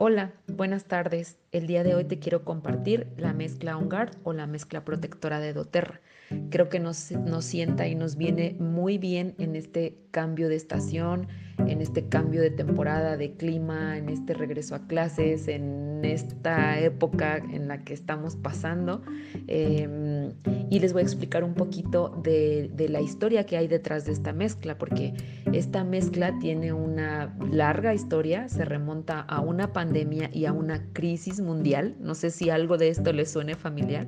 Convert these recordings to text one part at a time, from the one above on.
Hola, buenas tardes. El día de hoy te quiero compartir la mezcla On Guard o la mezcla protectora de doTERRA. Creo que nos, nos sienta y nos viene muy bien en este cambio de estación, en este cambio de temporada, de clima, en este regreso a clases, en esta época en la que estamos pasando. Em, y les voy a explicar un poquito de, de, la historia que hay detrás de esta mezcla, porque esta mezcla tiene una larga historia, se remonta a una pandemia y a una crisis mundial. No sé si algo de esto les suene familiar.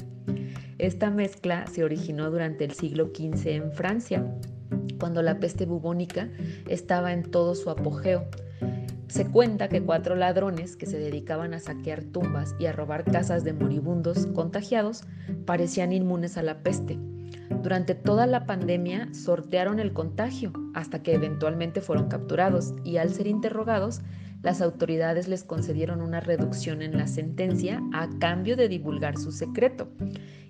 Esta mezcla se originó durante el siglo XV en Francia, cuando la peste bubónica estaba en todo su apogeo. Se cuenta que cuatro ladrones que se dedicaban a saquear tumbas y a robar casas de moribundos contagiados parecían inmunes a la peste. Durante toda la pandemia sortearon el contagio hasta que eventualmente fueron capturados y al ser interrogados, las autoridades les concedieron una reducción en la sentencia a cambio de divulgar su secreto.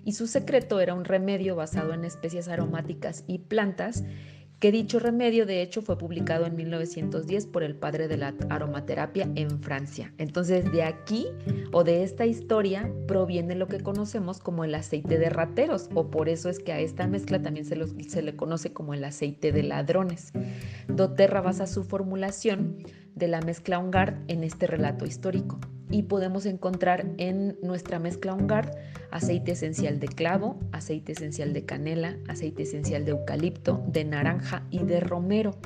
Y su secreto era un remedio basado en especies aromáticas y plantas que dicho remedio de hecho fue publicado en 1910 por el padre de la aromaterapia en Francia. Entonces de aquí o de esta historia proviene lo que conocemos como el aceite de rateros o por eso es que a esta mezcla también se, se le conoce como el aceite de ladrones. doTERRA basa su formulación de la mezcla OnGuard en este relato histórico y podemos encontrar en nuestra mezcla OnGuard aceite esencial de clavo, aceite esencial de canela, aceite esencial de eucalipto, de naranja y de romero,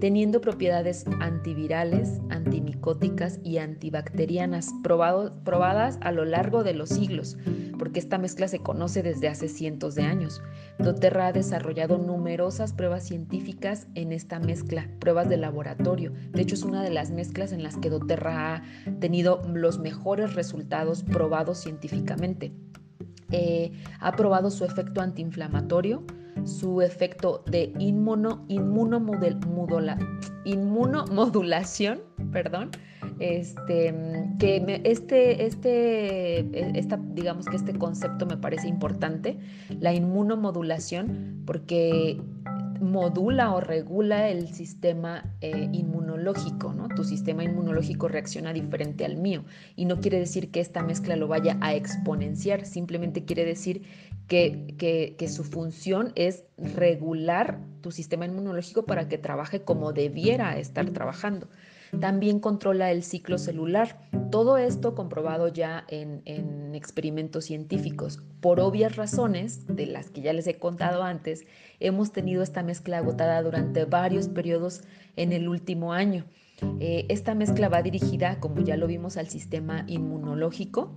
teniendo propiedades antivirales, antimicóticas y antibacterianas probadas a lo largo de los siglos, porque esta mezcla se conoce desde hace cientos de años. doTERRA ha desarrollado numerosas pruebas científicas en esta mezcla, pruebas de laboratorio. De hecho, es una de las mezclas en las que doTERRA ha tenido los mejores resultados probados científicamente. Eh, ha probado su efecto antiinflamatorio, su efecto de inmuno, inmunomodulación, perdón, este, que este, este, esta, digamos que este concepto me parece importante, la inmunomodulación, porque modula o regula el sistema eh, inmunológico, ¿no? Tu sistema inmunológico reacciona diferente al mío y no quiere decir que esta mezcla lo vaya a exponenciar, simplemente quiere decir que, que su función es regular tu sistema inmunológico para que trabaje como debiera estar trabajando. También controla el ciclo celular. Todo esto comprobado ya en, experimentos científicos. Por obvias razones, de las que ya les he contado antes, hemos tenido esta mezcla agotada durante varios periodos en el último año. Eh, esta mezcla va dirigida, como ya lo vimos, al sistema inmunológico.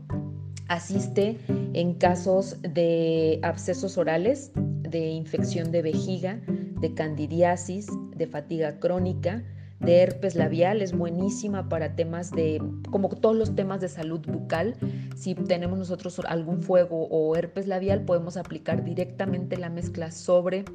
Asiste en casos de abscesos orales, de infección de vejiga, de candidiasis, de fatiga crónica, de herpes labial, es buenísima para temas de, como todos los temas de salud bucal. Si tenemos nosotros algún fuego o herpes labial, podemos aplicar directamente la mezcla sobre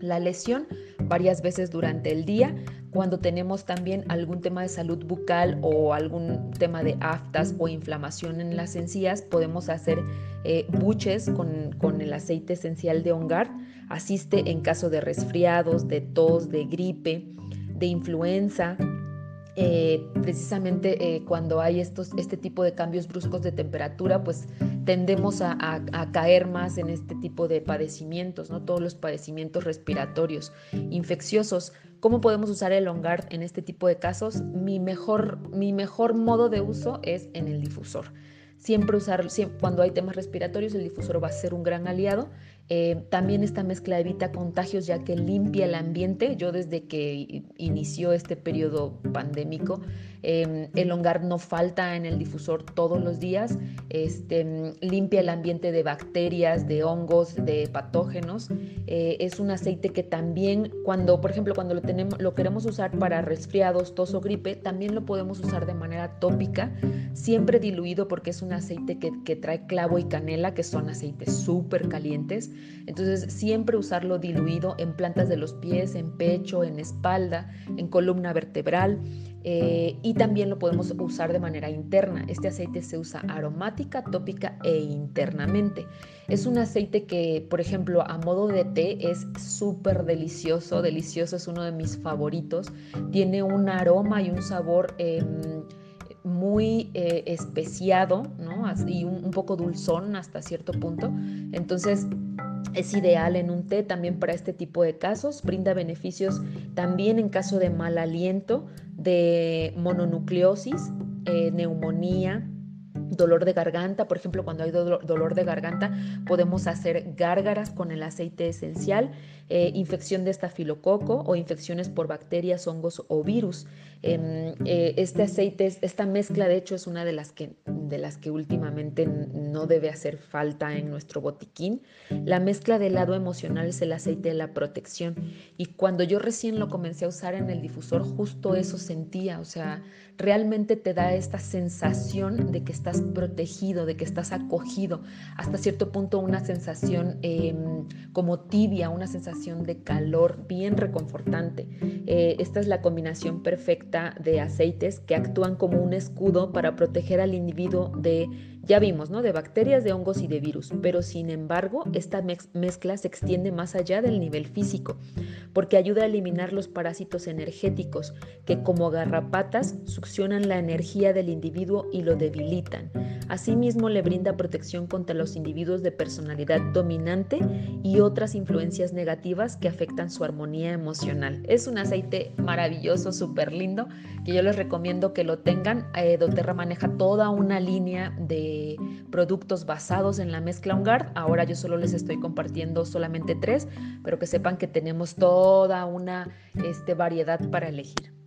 la lesión varias veces durante el día. Cuando tenemos también algún tema de salud bucal o algún tema de aftas o inflamación en las encías, podemos hacer eh, buches con, con, el aceite esencial de Ongar. Asiste en caso de resfriados, de tos, de gripe de influenza, eh, precisamente eh, cuando hay estos, este tipo de cambios bruscos de temperatura, pues tendemos a, caer más en este tipo de padecimientos, ¿no? Todos los padecimientos respiratorios, infecciosos. ¿Cómo podemos usar el OnGuard en este tipo de casos? Mi mejor, mi mejor modo de uso es en el difusor. Siempre usar, cuando hay temas respiratorios, el difusor va a ser un gran aliado eh, también esta mezcla evita contagios ya que limpia el ambiente. Yo desde que inició este periodo pandémico, em, el hongar no falta en el difusor todos los días. Este, limpia el ambiente de bacterias, de hongos, de patógenos. Eh, es un aceite que también cuando, por ejemplo, cuando lo, tenemos, lo queremos usar para resfriados, tos o gripe, también lo podemos usar de manera tópica, siempre diluido porque es un aceite que, que trae clavo y canela, que son aceites súper calientes. Entonces, siempre usarlo diluido en plantas de los pies, en pecho, en espalda, en columna vertebral. Eh, y también lo podemos usar de manera interna. Este aceite se usa aromática, tópica e internamente. Es un aceite que, por ejemplo, a modo de té es súper delicioso. Delicioso es uno de mis favoritos. Tiene un aroma y un sabor... Em, muy eh, especiado, ¿no? Y un, poco dulzón hasta cierto punto. Entonces, es ideal en un té también para este tipo de casos. Brinda beneficios también en caso de mal aliento, de mononucleosis, eh, neumonía, dolor de garganta, por ejemplo, cuando hay dolor de garganta, podemos hacer gárgaras con el aceite esencial, eh, infección de estafilococo o infecciones por bacterias, hongos o virus. Em, eh, este aceite, esta mezcla, de hecho, es una de las que de las que últimamente no debe hacer falta en nuestro botiquín. La mezcla del lado emocional es el aceite de la protección y cuando yo recién lo comencé a usar en el difusor, justo eso sentía, o sea, realmente te da esta sensación de que estás protegido, de que estás acogido, hasta cierto punto una sensación em, como tibia, una sensación de calor bien reconfortante. Eh, esta es la combinación perfecta de aceites que actúan como un escudo para proteger al individuo de ya vimos, ¿no? De bacterias, de hongos y de virus, pero sin embargo, esta mezcla se extiende más allá del nivel físico, porque ayuda a eliminar los parásitos energéticos que como garrapatas succionan la energía del individuo y lo debilitan. Asimismo, le brinda protección contra los individuos de personalidad dominante y otras influencias negativas que afectan su armonía emocional. Es un aceite maravilloso, súper lindo, que yo les recomiendo que lo tengan. Eh, doTERRA maneja toda una línea de productos basados en la mezcla Ungard. Ahora yo solo les estoy compartiendo solamente tres, pero que sepan que tenemos toda una este, variedad para elegir.